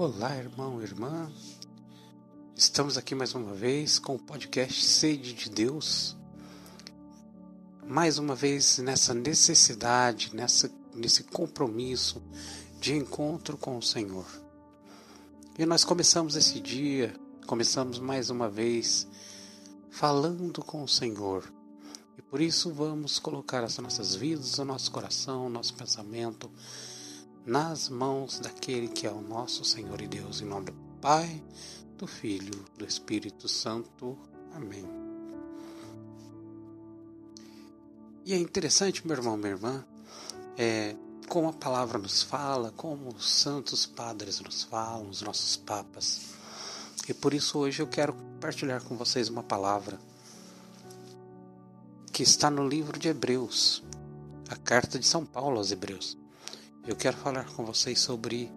Olá, irmão, irmã. Estamos aqui mais uma vez com o podcast Sede de Deus. Mais uma vez nessa necessidade, nessa, nesse compromisso de encontro com o Senhor. E nós começamos esse dia, começamos mais uma vez falando com o Senhor. E por isso vamos colocar as nossas vidas, o nosso coração, o nosso pensamento nas mãos daquele que é o nosso Senhor e Deus, em nome do Pai, do Filho, do Espírito Santo. Amém. E é interessante, meu irmão, minha irmã, é, como a palavra nos fala, como os santos padres nos falam, os nossos papas. E por isso hoje eu quero compartilhar com vocês uma palavra que está no livro de Hebreus, a carta de São Paulo aos Hebreus eu quero falar com vocês sobre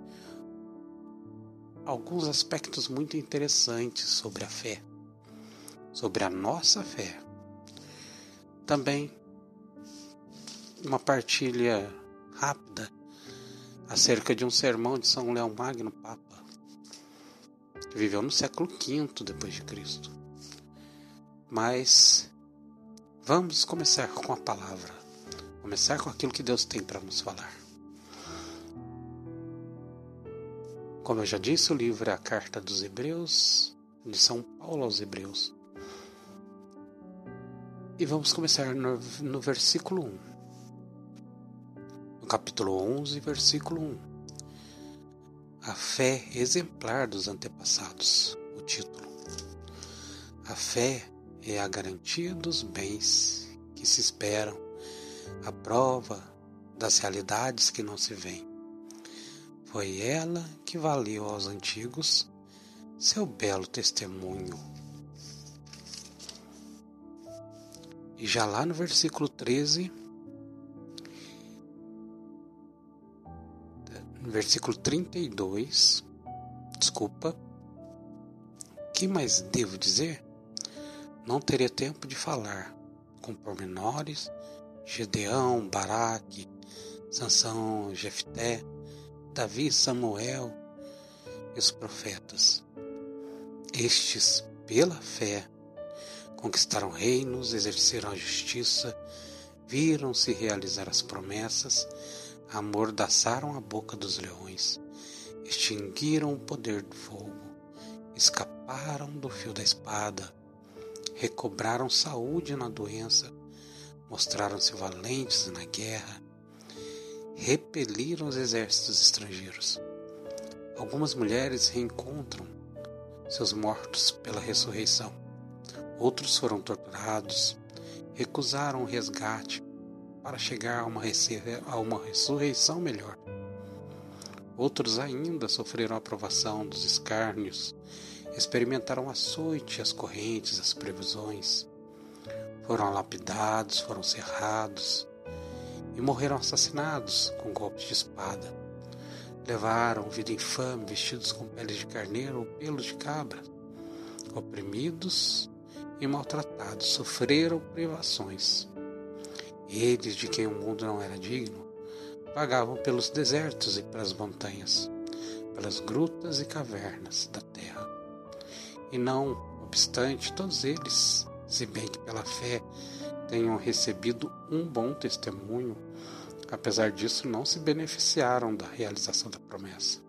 alguns aspectos muito interessantes sobre a fé, sobre a nossa fé. Também uma partilha rápida acerca de um sermão de São Leão Magno Papa, que viveu no século V depois de Cristo. Mas vamos começar com a palavra, começar com aquilo que Deus tem para nos falar. Como eu já disse, o livro é a Carta dos Hebreus, de São Paulo aos Hebreus. E vamos começar no, no versículo 1. No capítulo 11, versículo 1. A fé exemplar dos antepassados. O título. A fé é a garantia dos bens que se esperam, a prova das realidades que não se veem. Foi ela que valeu aos antigos seu belo testemunho. E já lá no versículo 13, no versículo 32, desculpa, que mais devo dizer? Não teria tempo de falar com pormenores Gedeão, Baraque, Sansão, Jefté, Davi, Samuel e os profetas. Estes, pela fé, conquistaram reinos, exerceram a justiça, viram-se realizar as promessas, amordaçaram a boca dos leões, extinguiram o poder do fogo, escaparam do fio da espada, recobraram saúde na doença, mostraram-se valentes na guerra, repeliram os exércitos estrangeiros. Algumas mulheres reencontram seus mortos pela ressurreição. Outros foram torturados, recusaram o resgate para chegar a uma, a uma ressurreição melhor. Outros ainda sofreram a provação dos escárnios, experimentaram açoite, as correntes, as previsões. Foram lapidados, foram cerrados, e morreram assassinados com golpes de espada. Levaram vida infame vestidos com peles de carneiro ou pelos de cabra. Oprimidos e maltratados, sofreram privações. Eles, de quem o mundo não era digno, vagavam pelos desertos e pelas montanhas, pelas grutas e cavernas da terra. E não obstante, todos eles, se bem que pela fé tenham recebido um bom testemunho, apesar disso não se beneficiaram da realização da promessa,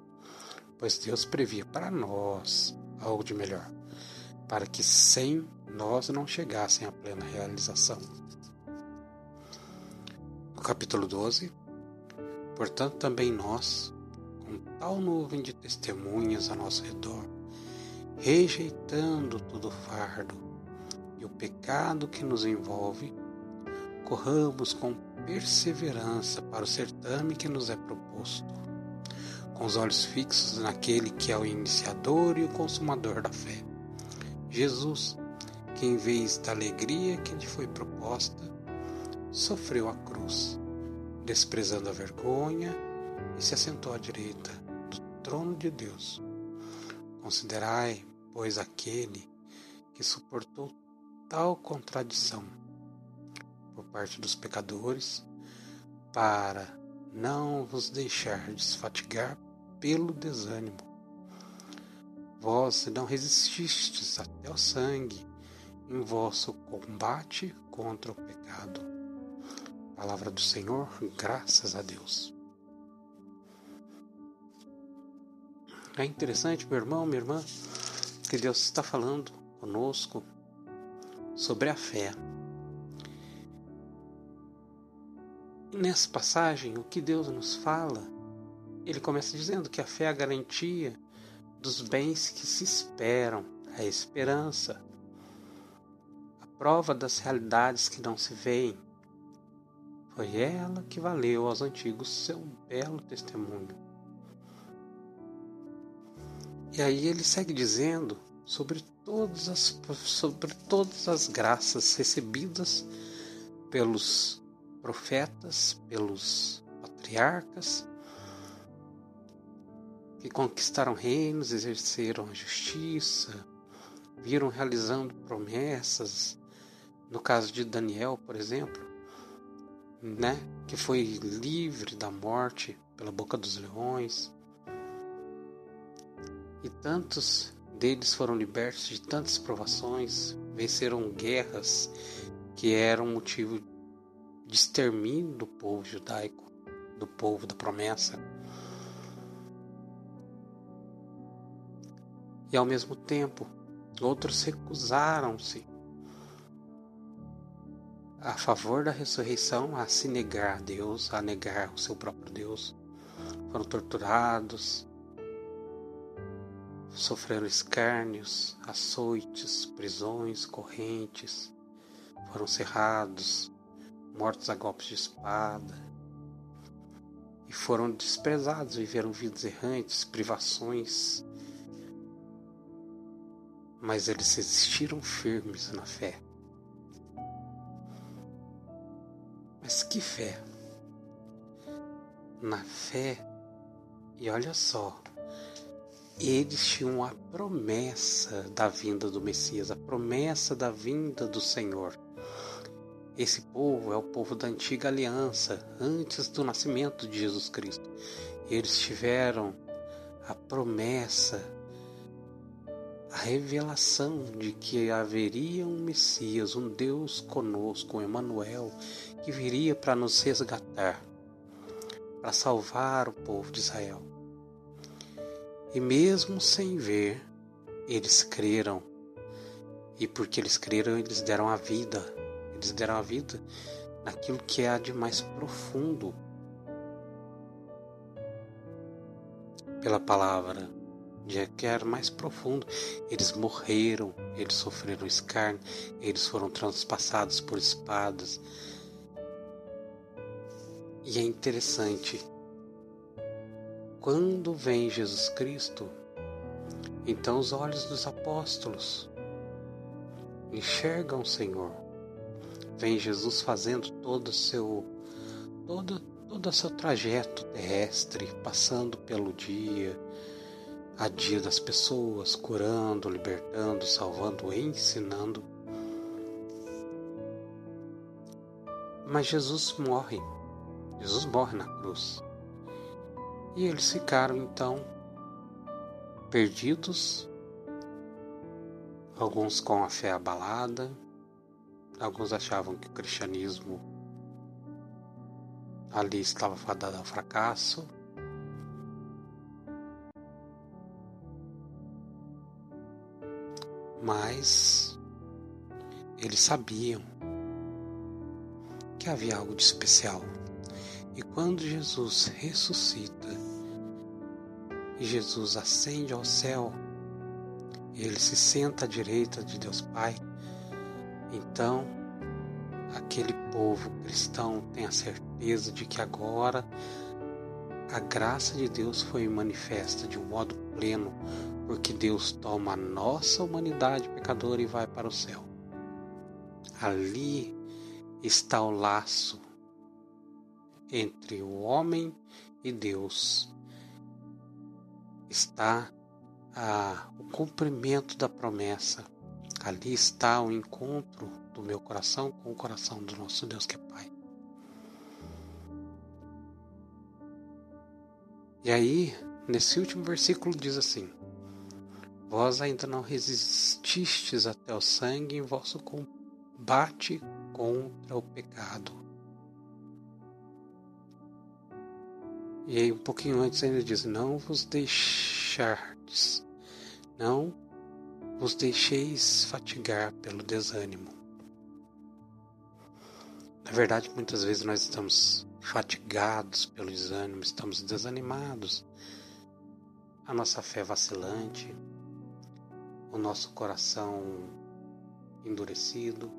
pois Deus previa para nós algo de melhor, para que sem nós não chegassem à plena realização. No capítulo 12, portanto também nós, com tal nuvem de testemunhas a nosso redor, rejeitando todo fardo e o pecado que nos envolve, corramos com perseverança para o certame que nos é proposto, com os olhos fixos naquele que é o iniciador e o consumador da fé. Jesus, que em vez da alegria que lhe foi proposta, sofreu a cruz, desprezando a vergonha e se assentou à direita do trono de Deus. Considerai, pois, aquele que suportou tal contradição por parte dos pecadores, para não vos deixar desfatigar pelo desânimo, Vós não resististes até o sangue em vosso combate contra o pecado. Palavra do Senhor, graças a Deus. É interessante, meu irmão, minha irmã, que Deus está falando conosco sobre a fé. Nessa passagem, o que Deus nos fala, ele começa dizendo que a fé é a garantia dos bens que se esperam, a esperança, a prova das realidades que não se veem. Foi ela que valeu aos antigos seu belo testemunho. E aí ele segue dizendo sobre todas as, sobre todas as graças recebidas pelos profetas, pelos patriarcas, que conquistaram reinos, exerceram a justiça, viram realizando promessas. No caso de Daniel, por exemplo, né, que foi livre da morte pela boca dos leões. E tantos deles foram libertos de tantas provações, venceram guerras que eram motivo de extermínio do povo judaico, do povo da promessa. e ao mesmo tempo outros recusaram-se a favor da ressurreição a se negar a Deus, a negar o seu próprio Deus. Foram torturados, sofreram escárnios, açoites, prisões, correntes, foram cerrados, mortos a golpes de espada, e foram desprezados, viveram vidas errantes, privações, mas eles resistiram firmes na fé. Mas que fé? Na fé, e olha só, eles tinham a promessa da vinda do Messias, a promessa da vinda do Senhor. Esse povo é o povo da antiga aliança, antes do nascimento de Jesus Cristo. Eles tiveram a promessa a revelação de que haveria um Messias, um Deus conosco, um Emanuel, que viria para nos resgatar, para salvar o povo de Israel. E mesmo sem ver, eles creram. E porque eles creram, eles deram a vida. Eles deram a vida naquilo que há de mais profundo pela palavra de que era mais profundo. Eles morreram, eles sofreram escárnio, eles foram transpassados por espadas. E é interessante, quando vem Jesus Cristo, então os olhos dos apóstolos enxergam o Senhor. Vem Jesus fazendo todo o seu todo todo o seu trajeto terrestre, passando pelo dia, a dia das pessoas, curando, libertando, salvando, ensinando. Mas Jesus morre. Jesus morre na cruz. E eles ficaram então perdidos, alguns com a fé abalada, alguns achavam que o cristianismo ali estava fadado ao fracasso. mas eles sabiam que havia algo de especial. E quando Jesus ressuscita Jesus ascende ao céu, ele se senta à direita de Deus Pai, então aquele povo cristão tem a certeza de que agora a graça de Deus foi manifesta de um modo pleno porque Deus toma a nossa humanidade pecadora e vai para o céu. Ali está o laço entre o homem e Deus. Está a, o cumprimento da promessa. Ali está o encontro do meu coração com o coração do nosso Deus que é Pai. E aí, nesse último versículo diz assim: Vós ainda não resististes até o sangue em vosso combate contra o pecado. E aí, um pouquinho antes, ainda diz: Não vos deixardes, não vos deixeis fatigar pelo desânimo. Na verdade, muitas vezes nós estamos fatigados pelo desânimo, estamos desanimados, a nossa fé vacilante, o nosso coração endurecido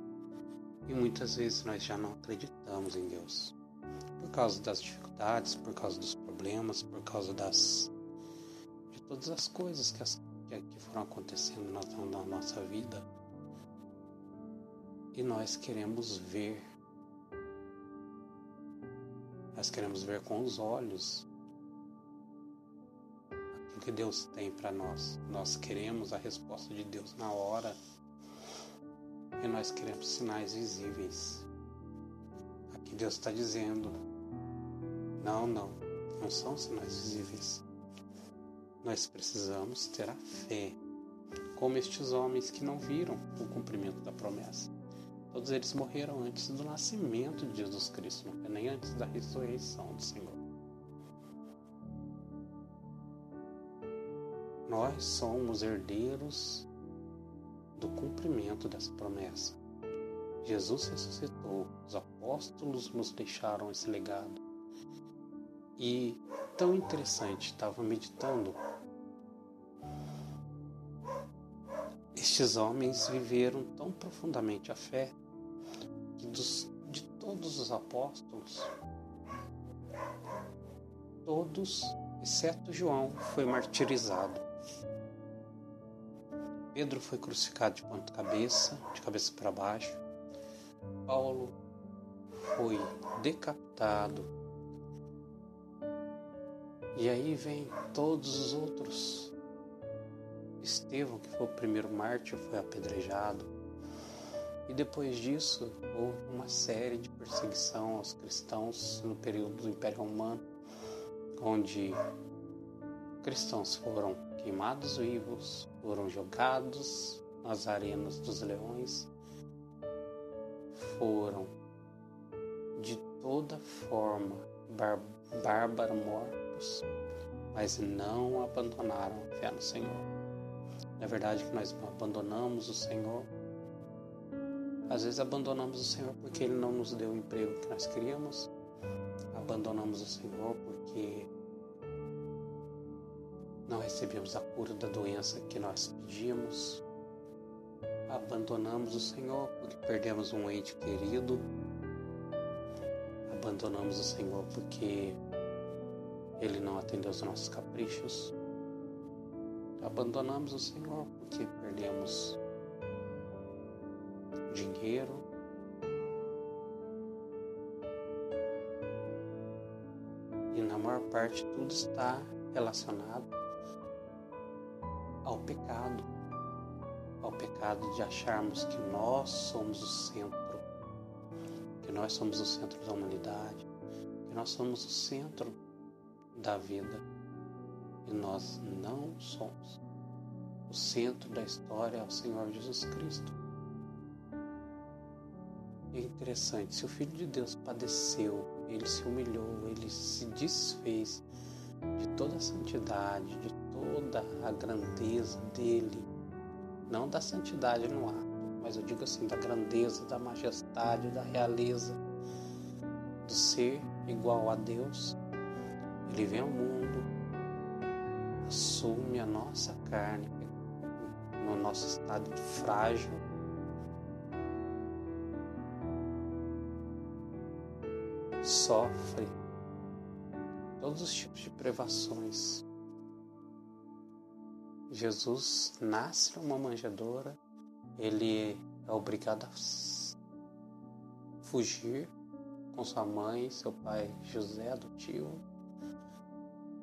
e muitas vezes nós já não acreditamos em Deus por causa das dificuldades, por causa dos problemas, por causa das de todas as coisas que, as, que foram acontecendo na, na nossa vida e nós queremos ver nós queremos ver com os olhos aquilo que Deus tem para nós. Nós queremos a resposta de Deus na hora e nós queremos sinais visíveis. Aqui Deus está dizendo: não, não, não são sinais visíveis. Nós precisamos ter a fé, como estes homens que não viram o cumprimento da promessa. Todos eles morreram antes do nascimento de Jesus Cristo, não nem antes da ressurreição do Senhor. Nós somos herdeiros do cumprimento dessa promessa. Jesus ressuscitou, os apóstolos nos deixaram esse legado. E tão interessante, estava meditando. Estes homens viveram tão profundamente a fé que dos, de todos os apóstolos, todos, exceto João, foi martirizado. Pedro foi crucificado de ponta cabeça, de cabeça para baixo. Paulo foi decapitado e aí vem todos os outros. Estevão, que foi o primeiro mártir, foi apedrejado. E depois disso, houve uma série de perseguição aos cristãos no período do Império Romano, onde cristãos foram queimados vivos, foram jogados nas arenas dos leões, foram de toda forma bárbaro mortos mas não abandonaram a fé no Senhor. Na verdade, que nós abandonamos o Senhor. Às vezes abandonamos o Senhor porque Ele não nos deu o emprego que nós queríamos. Abandonamos o Senhor porque não recebemos a cura da doença que nós pedimos. Abandonamos o Senhor porque perdemos um ente querido. Abandonamos o Senhor porque ele não atendeu aos nossos caprichos. Abandonamos o Senhor porque perdemos dinheiro. E na maior parte tudo está relacionado ao pecado, ao pecado de acharmos que nós somos o centro, que nós somos o centro da humanidade, que nós somos o centro da vida e nós não somos. O centro da história é o Senhor Jesus Cristo. É interessante, se o Filho de Deus padeceu, ele se humilhou, ele se desfez de toda a santidade, de toda a grandeza dele, não da santidade no ato, mas eu digo assim, da grandeza, da majestade, da realeza, do ser igual a Deus, ele vem ao mundo, assume a nossa carne no nosso estado frágil. Sofre todos os tipos de privações. Jesus nasce numa manjedoura, ele é obrigado a fugir com sua mãe, seu pai José adotivo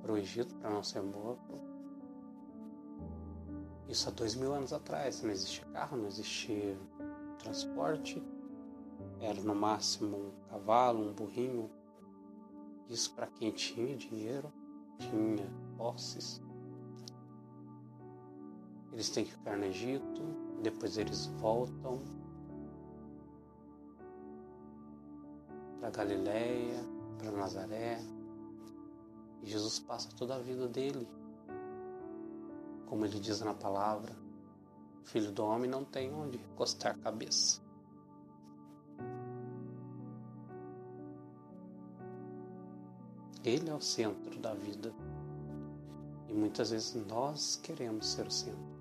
para o Egito para não ser morto. Isso há dois mil anos atrás. Não existia carro, não existia transporte. Era no máximo um cavalo, um burrinho. Isso para quem tinha dinheiro, tinha posses. Eles têm que ficar no Egito, depois eles voltam para Galiléia, para Nazaré. E Jesus passa toda a vida dele. Como ele diz na palavra, o filho do homem não tem onde encostar a cabeça. Ele é o centro da vida. E muitas vezes nós queremos ser o centro.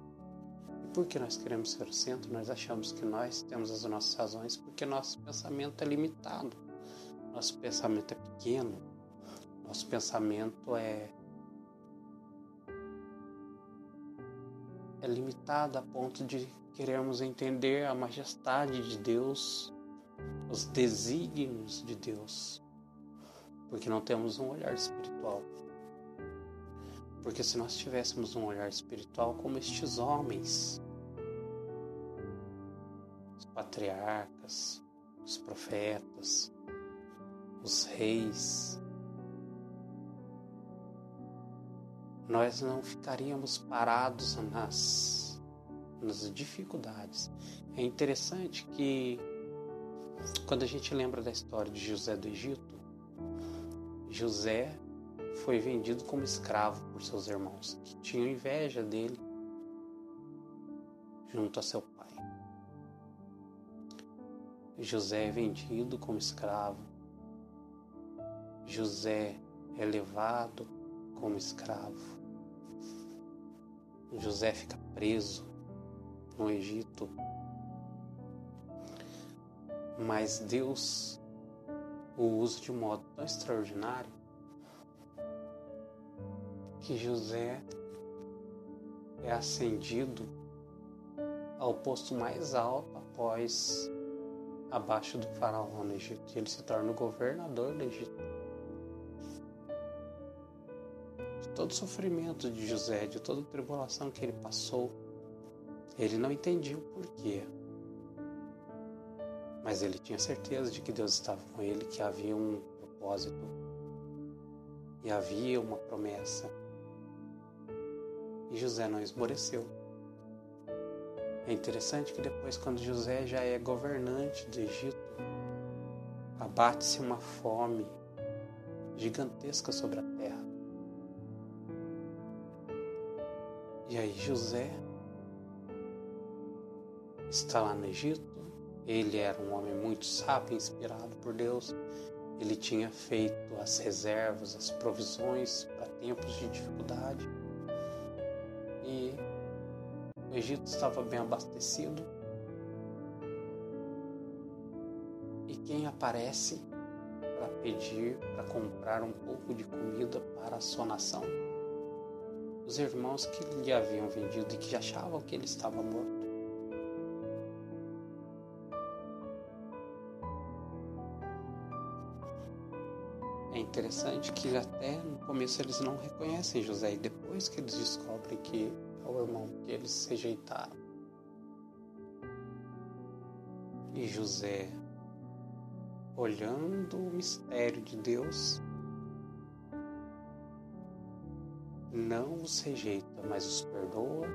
E por que nós queremos ser o centro? Nós achamos que nós temos as nossas razões porque nosso pensamento é limitado. Nosso pensamento é pequeno. Nosso pensamento é é limitado a ponto de queremos entender a majestade de Deus, os desígnios de Deus porque não temos um olhar espiritual. Porque se nós tivéssemos um olhar espiritual como estes homens, patriarcas, os profetas, os reis, nós não ficaríamos parados nas, nas dificuldades. É interessante que quando a gente lembra da história de José do Egito, José foi vendido como escravo por seus irmãos, que tinham inveja dele junto a seu. José é vendido como escravo. José é levado como escravo. José fica preso no Egito. Mas Deus o uso de um modo tão extraordinário que José é ascendido ao posto mais alto após abaixo do faraó no Egito. Ele se torna o governador do Egito. De todo o sofrimento de José, de toda a tribulação que ele passou, ele não entendia o porquê. Mas ele tinha certeza de que Deus estava com ele, que havia um propósito e havia uma promessa. E José não esmoreceu. É interessante que depois, quando José já é governante do Egito, abate-se uma fome gigantesca sobre a terra. E aí José está lá no Egito, ele era um homem muito sábio, inspirado por Deus. Ele tinha feito as reservas, as provisões para tempos de dificuldade. O Egito estava bem abastecido. E quem aparece para pedir, para comprar um pouco de comida para a sua nação? Os irmãos que lhe haviam vendido e que achavam que ele estava morto. interessante que até no começo eles não reconhecem José e depois que eles descobrem que é o irmão que eles rejeitaram. E José, olhando o mistério de Deus, não os rejeita, mas os perdoa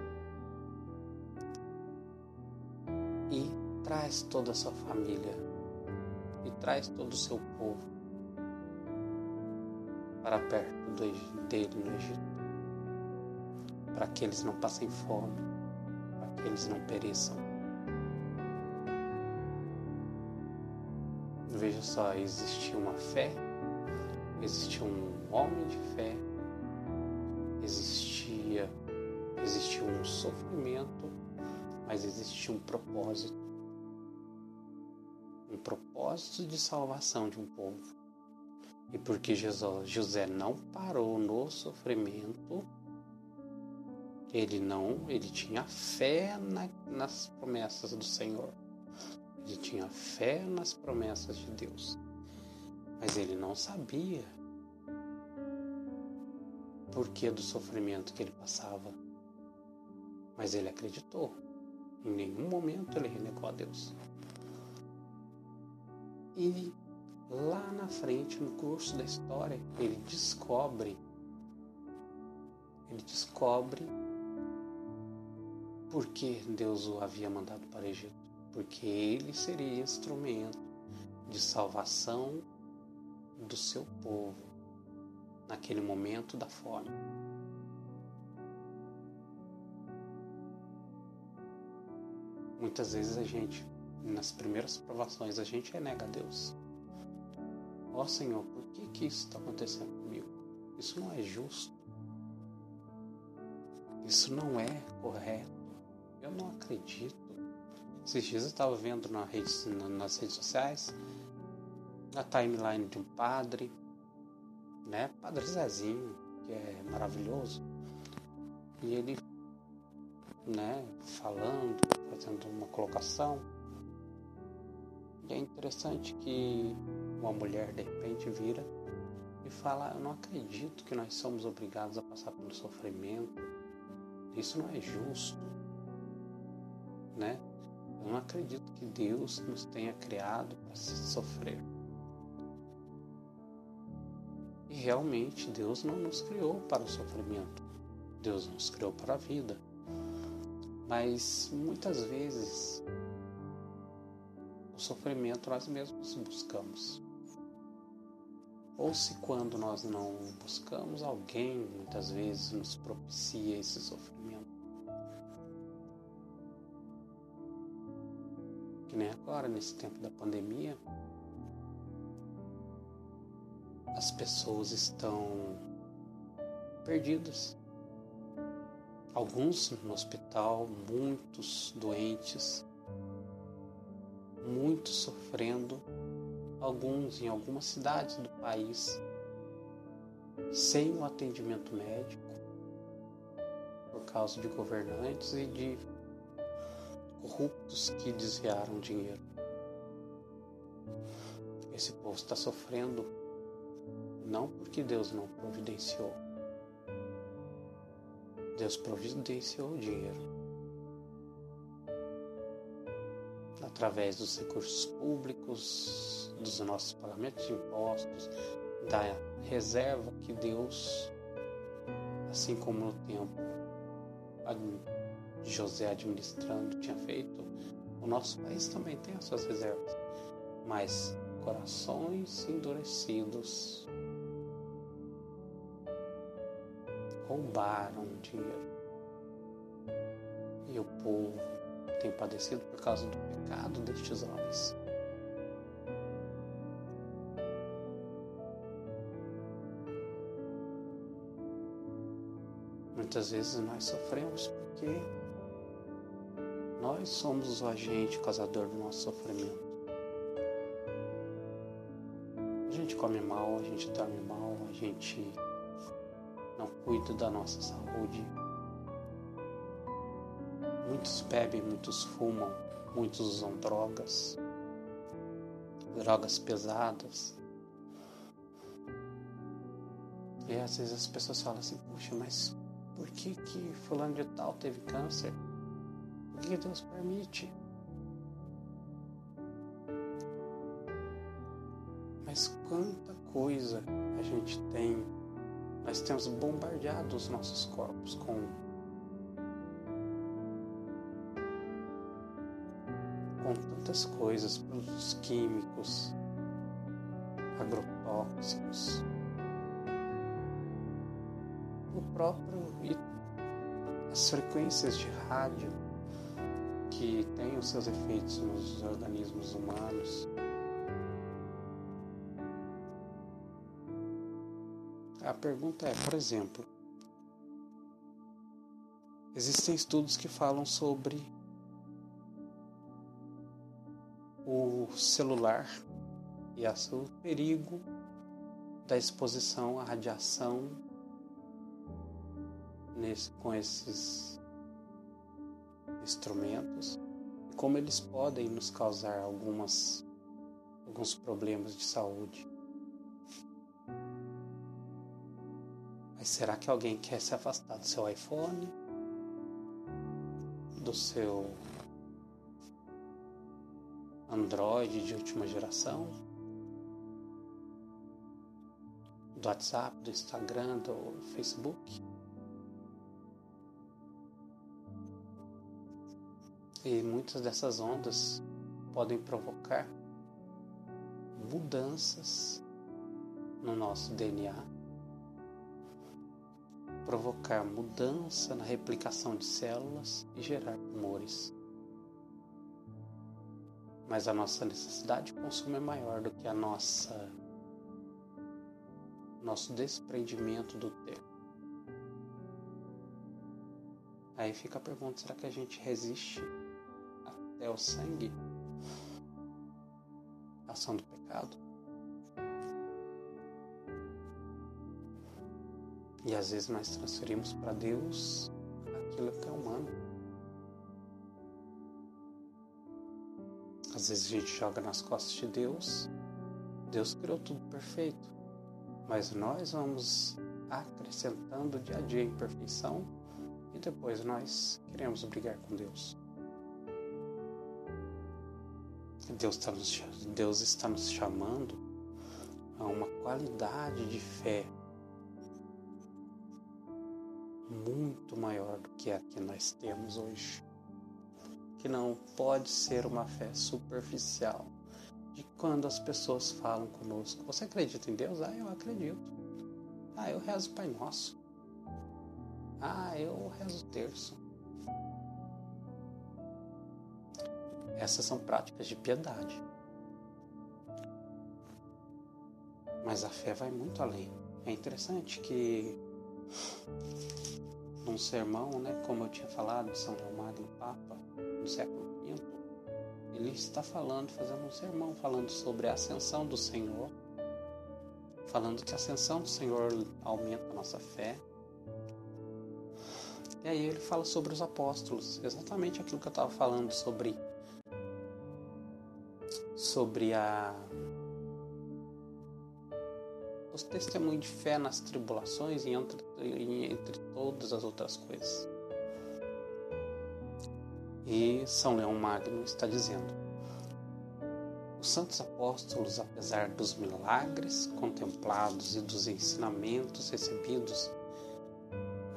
e traz toda a sua família e traz todo o seu povo para perto dele no Egito, para que eles não passem fome, para que eles não pereçam. Veja só, existia uma fé, existia um homem de fé, existia, existia um sofrimento, mas existia um propósito. Um propósito de salvação de um povo. E porque Jesus, José não parou no sofrimento, ele não, ele tinha fé na, nas promessas do Senhor. Ele tinha fé nas promessas de Deus. Mas ele não sabia por que do sofrimento que ele passava. Mas ele acreditou. Em nenhum momento ele renegou a Deus. E lá na frente, no curso da história, ele descobre, ele descobre por que Deus o havia mandado para o Egito? Porque ele seria instrumento de salvação do seu povo naquele momento da fome. Muitas vezes a gente, nas primeiras provações, a gente renega a Deus. Ó oh, Senhor, por que, que isso está acontecendo comigo? Isso não é justo. Isso não é correto. Eu não acredito. Esses dias eu estava vendo na rede, nas redes sociais a timeline de um padre, né? Padre Zezinho, que é maravilhoso. E ele, né, falando, fazendo uma colocação. E é interessante que uma mulher de repente vira e fala: Eu não acredito que nós somos obrigados a passar pelo sofrimento. Isso não é justo, né? Eu não acredito que Deus nos tenha criado para sofrer. E realmente Deus não nos criou para o sofrimento. Deus nos criou para a vida. Mas muitas vezes o sofrimento nós mesmos buscamos. Ou se quando nós não buscamos, alguém muitas vezes nos propicia esse sofrimento. Nem agora, nesse tempo da pandemia, as pessoas estão perdidas. Alguns no hospital, muitos doentes, muitos sofrendo alguns em algumas cidades do país sem o atendimento médico por causa de governantes e de corruptos que desviaram dinheiro. Esse povo está sofrendo não porque Deus não providenciou. Deus providenciou o dinheiro. através dos recursos públicos, dos nossos pagamentos de impostos, da reserva que Deus, assim como no tempo José administrando tinha feito, o nosso país também tem as suas reservas, mas corações endurecidos roubaram dinheiro e o povo tem padecido por causa do pecado destes homens. Muitas vezes nós sofremos porque nós somos o agente causador do nosso sofrimento. A gente come mal, a gente dorme mal, a gente não cuida da nossa saúde. Muitos bebem, muitos fumam, muitos usam drogas, drogas pesadas. E às vezes as pessoas falam assim, puxa, mas por que que fulano de tal teve câncer? Que Deus permite? Mas quanta coisa a gente tem. Nós temos bombardeado os nossos corpos com tantas coisas, produtos químicos, agrotóxicos, o próprio as frequências de rádio que têm os seus efeitos nos organismos humanos. A pergunta é, por exemplo, existem estudos que falam sobre o celular e o perigo da exposição à radiação nesse, com esses instrumentos e como eles podem nos causar algumas, alguns problemas de saúde. Mas será que alguém quer se afastar do seu iPhone? Do seu Android de última geração, do WhatsApp, do Instagram, do Facebook. E muitas dessas ondas podem provocar mudanças no nosso DNA, provocar mudança na replicação de células e gerar tumores. Mas a nossa necessidade de consumo é maior do que a nossa nosso desprendimento do tempo. Aí fica a pergunta: será que a gente resiste até o sangue? Ação do pecado? E às vezes nós transferimos para Deus aquilo que é humano. Às vezes a gente joga nas costas de Deus. Deus criou tudo perfeito. Mas nós vamos acrescentando dia a dia a imperfeição e depois nós queremos brigar com Deus. Deus está nos, Deus está nos chamando a uma qualidade de fé muito maior do que a que nós temos hoje. Que não pode ser uma fé superficial. De quando as pessoas falam conosco, você acredita em Deus? Ah, eu acredito. Ah, eu rezo o Pai Nosso. Ah, eu rezo o terço. Essas são práticas de piedade. Mas a fé vai muito além. É interessante que num sermão, né, como eu tinha falado, de São Leomado Papa, no século V, ele está falando, fazendo um sermão, falando sobre a ascensão do Senhor, falando que a ascensão do Senhor aumenta a nossa fé, e aí ele fala sobre os apóstolos, exatamente aquilo que eu estava falando sobre sobre a os testemunhos de fé nas tribulações e entre, entre todas as outras coisas. E São Leão Magno está dizendo: os santos apóstolos, apesar dos milagres contemplados e dos ensinamentos recebidos,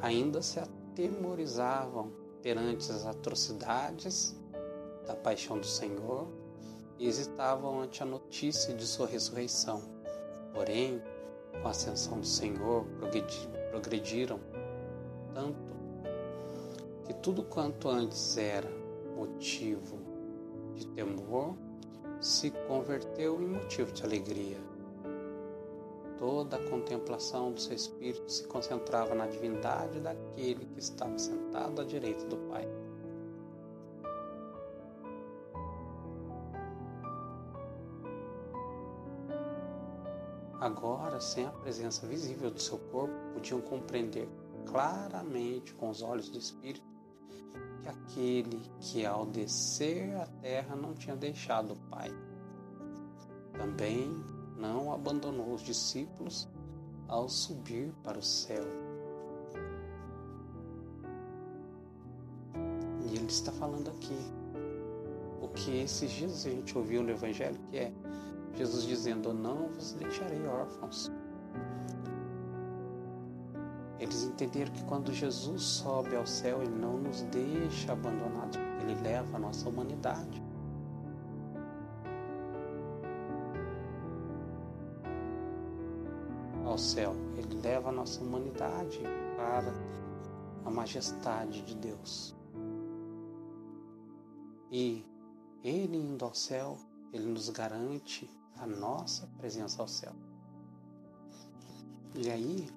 ainda se atemorizavam perante as atrocidades da paixão do Senhor e hesitavam ante a notícia de sua ressurreição. Porém, com a ascensão do Senhor, progrediram tanto que tudo quanto antes era motivo de temor se converteu em motivo de alegria Toda a contemplação do seu espírito se concentrava na divindade daquele que estava sentado à direita do Pai. Agora, sem a presença visível do seu corpo, podiam compreender claramente com os olhos do espírito que aquele que ao descer à terra não tinha deixado o Pai. Também não abandonou os discípulos ao subir para o céu. E ele está falando aqui o que esses dias a gente ouviu no Evangelho, que é Jesus dizendo: Não vos deixarei órfãos. Eles entenderam que quando Jesus sobe ao céu, Ele não nos deixa abandonados, Ele leva a nossa humanidade. ao céu, ele leva a nossa humanidade para a majestade de Deus. E ele indo ao céu, ele nos garante a nossa presença ao céu. E aí,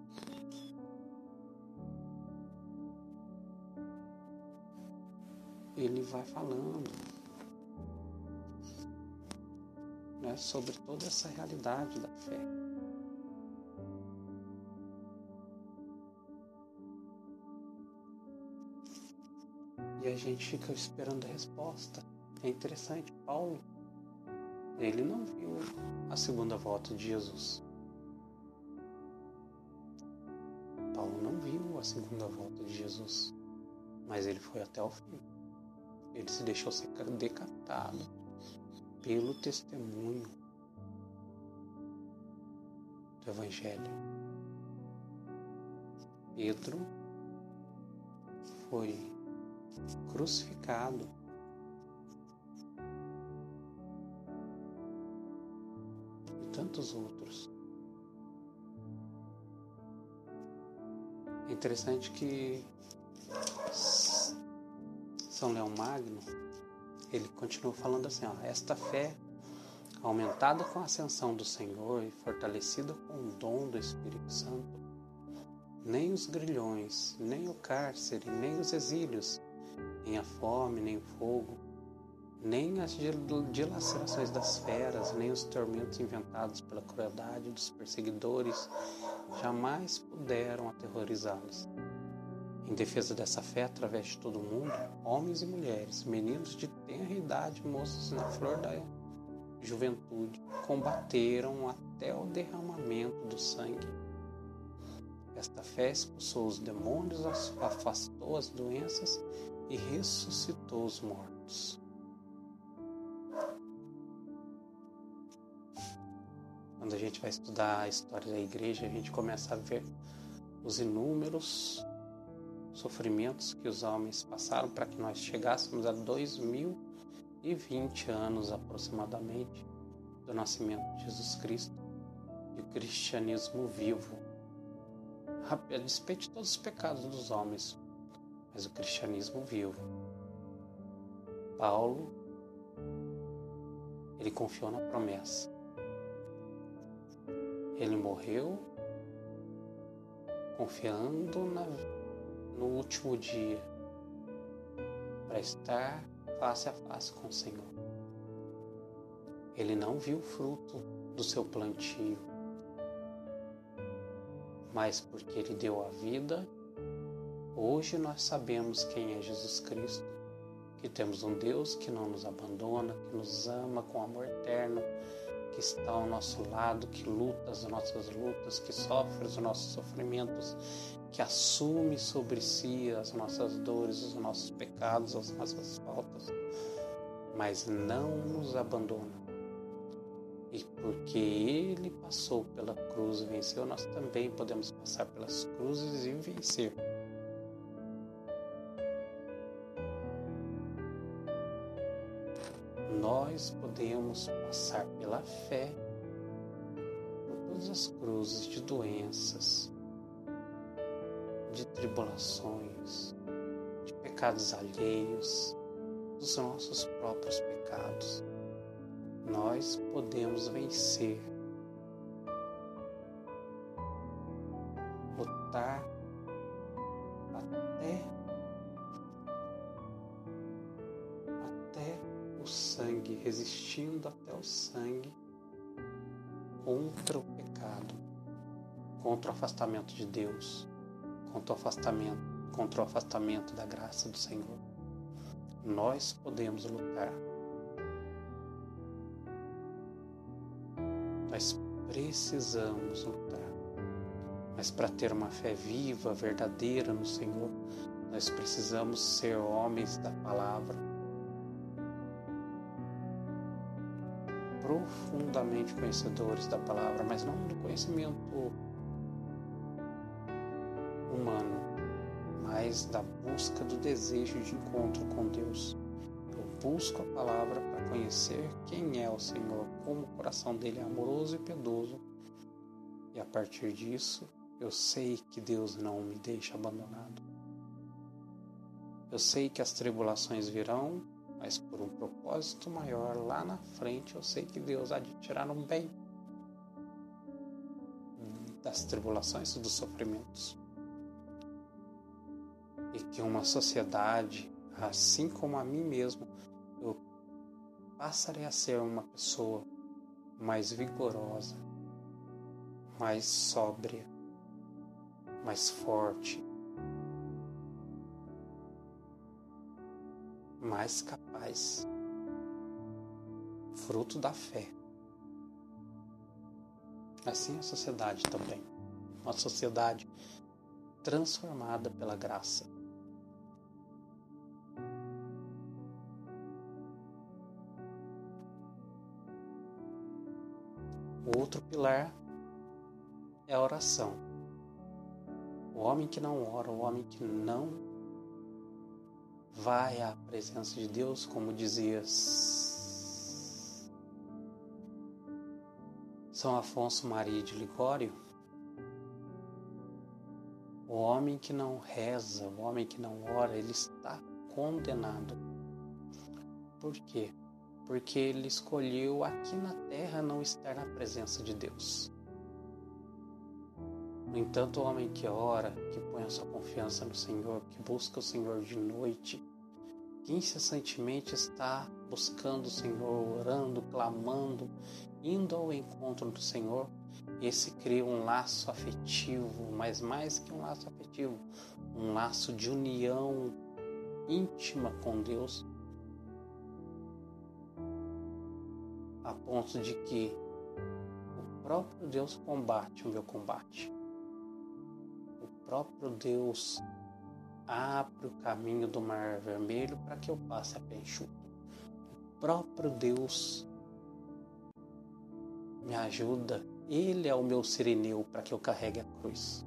ele vai falando né, sobre toda essa realidade da fé. E a gente fica esperando a resposta. É interessante, Paulo, ele não viu a segunda volta de Jesus. Paulo não viu a segunda volta de Jesus, mas ele foi até o fim. Ele se deixou ser decapitado pelo testemunho do Evangelho. Pedro foi crucificado tantos outros. É interessante que São Leão Magno, ele continua falando assim, ó, esta fé aumentada com a ascensão do Senhor e fortalecida com o dom do Espírito Santo, nem os grilhões, nem o cárcere, nem os exílios, nem a fome, nem o fogo, nem as dilacerações das feras, nem os tormentos inventados pela crueldade dos perseguidores jamais puderam aterrorizá-los. Em defesa dessa fé, através de todo o mundo, homens e mulheres, meninos de tenra idade, moços na flor da juventude, combateram até o derramamento do sangue. Esta fé expulsou os demônios, afastou as doenças e ressuscitou os mortos. Quando a gente vai estudar a história da igreja, a gente começa a ver os inúmeros sofrimentos que os homens passaram para que nós chegássemos a 2020 anos aproximadamente do nascimento de Jesus Cristo e o cristianismo vivo. A despeito de todos os pecados dos homens, mas o cristianismo vivo. Paulo, ele confiou na promessa. Ele morreu confiando na, no último dia para estar face a face com o Senhor. Ele não viu o fruto do seu plantio, mas porque ele deu a vida, hoje nós sabemos quem é Jesus Cristo, que temos um Deus que não nos abandona, que nos ama com amor eterno, que está ao nosso lado, que luta as nossas lutas, que sofre os nossos sofrimentos, que assume sobre si as nossas dores, os nossos pecados, as nossas faltas, mas não nos abandona. E porque Ele passou pela cruz e venceu, nós também podemos passar pelas cruzes e vencer. nós podemos passar pela fé por todas as cruzes de doenças, de tribulações, de pecados alheios, dos nossos próprios pecados. Nós podemos vencer, lutar resistindo até o sangue contra o pecado, contra o afastamento de Deus, contra o afastamento, contra o afastamento da graça do Senhor. Nós podemos lutar. Nós precisamos lutar. Mas para ter uma fé viva, verdadeira no Senhor, nós precisamos ser homens da palavra profundamente conhecedores da palavra, mas não do conhecimento humano, mas da busca do desejo de encontro com Deus. Eu busco a palavra para conhecer quem é o Senhor, como o coração dele é amoroso e piedoso. E a partir disso, eu sei que Deus não me deixa abandonado. Eu sei que as tribulações virão, mas por um propósito maior lá na frente, eu sei que Deus há de tirar um bem das tribulações e dos sofrimentos. E que uma sociedade, assim como a mim mesmo, eu passarei a ser uma pessoa mais vigorosa, mais sóbria, mais forte, mais capaz, fruto da fé. Assim a sociedade também, uma sociedade transformada pela graça. O outro pilar é a oração. O homem que não ora, o homem que não vai à presença de Deus, como dizia São Afonso Maria de Ligório, o homem que não reza, o homem que não ora, ele está condenado. Por quê? Porque ele escolheu aqui na terra não estar na presença de Deus. No entanto, o homem que ora, que põe a sua confiança no Senhor, que busca o Senhor de noite, que incessantemente está buscando o Senhor, orando, clamando, indo ao encontro do Senhor, esse cria um laço afetivo, mas mais que um laço afetivo, um laço de união íntima com Deus, a ponto de que o próprio Deus combate o meu combate próprio Deus abre o caminho do Mar Vermelho para que eu passe a pé enxuto. O próprio Deus me ajuda, Ele é o meu sirineu para que eu carregue a cruz.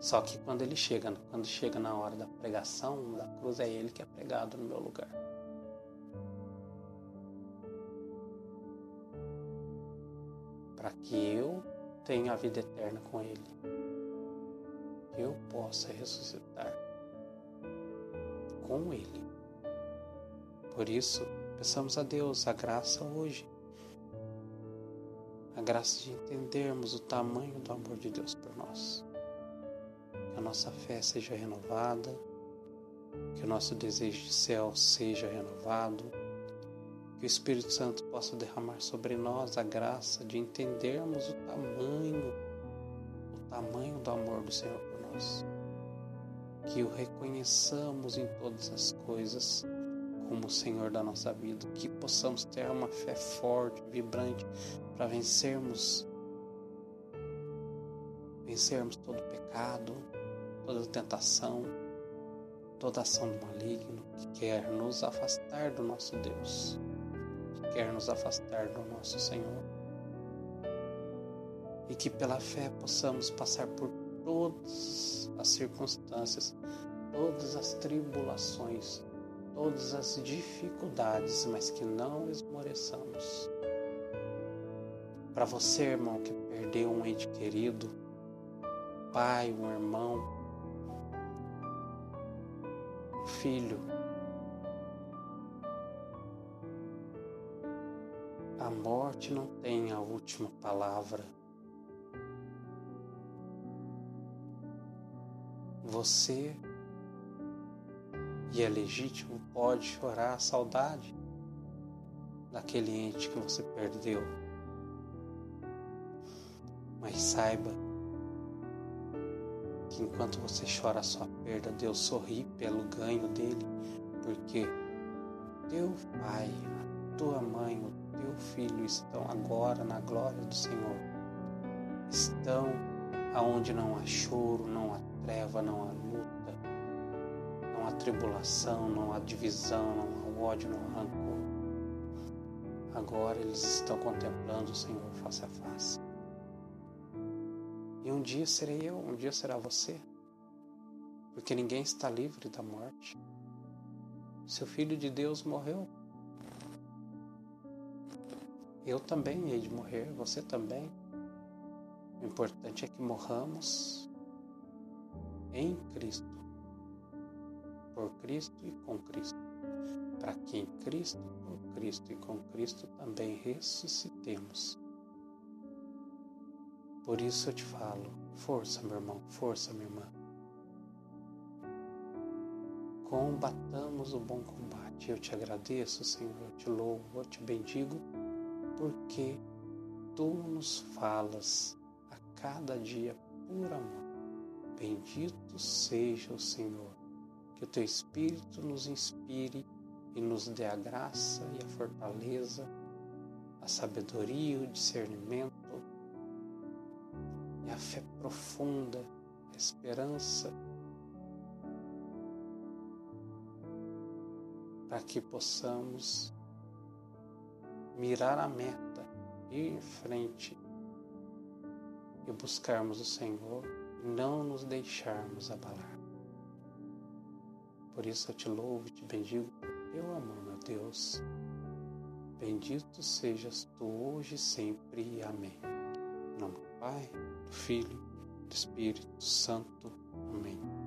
Só que quando ele chega, quando chega na hora da pregação da cruz, é ele que é pregado no meu lugar. Para que eu tenha a vida eterna com Ele. Que eu possa ressuscitar com Ele. Por isso, peçamos a Deus a graça hoje, a graça de entendermos o tamanho do amor de Deus por nós. Que a nossa fé seja renovada, que o nosso desejo de céu seja renovado que o Espírito Santo possa derramar sobre nós a graça de entendermos o tamanho, o tamanho do amor do Senhor por nós. Que o reconheçamos em todas as coisas como o Senhor da nossa vida, que possamos ter uma fé forte, vibrante, para vencermos vencermos todo pecado, toda tentação, toda ação do maligno que quer nos afastar do nosso Deus quer nos afastar do nosso Senhor. E que pela fé possamos passar por todas as circunstâncias, todas as tribulações, todas as dificuldades, mas que não esmoreçamos. Para você, irmão, que perdeu um ente querido, pai, um irmão, um filho, morte não tem a última palavra. Você, e é legítimo, pode chorar a saudade daquele ente que você perdeu. Mas saiba que enquanto você chora a sua perda, Deus sorri pelo ganho dele, porque teu pai, a tua mãe, o teu filho estão agora na glória do Senhor. Estão aonde não há choro, não há treva, não há luta, não há tribulação, não há divisão, não há ódio, não há rancor. Agora eles estão contemplando o Senhor face a face. E um dia serei eu, um dia será você. Porque ninguém está livre da morte. Seu Filho de Deus morreu eu também hei de morrer, você também. O importante é que morramos em Cristo, por Cristo e com Cristo, para que em Cristo, por Cristo e com Cristo também ressuscitemos. Por isso eu te falo, força, meu irmão, força, minha irmã. Combatamos o bom combate. Eu te agradeço, Senhor, eu te louvo, eu te bendigo porque tu nos falas a cada dia por amor. Bendito seja o Senhor, que o teu Espírito nos inspire e nos dê a graça e a fortaleza, a sabedoria o discernimento e a fé profunda, a esperança, para que possamos mirar a meta, ir em frente e buscarmos o Senhor e não nos deixarmos abalar. Por isso eu te louvo e te bendigo por teu amor, meu Deus. Bendito sejas tu hoje e sempre. Amém. Em nome do Pai, do Filho, do Espírito Santo. Amém.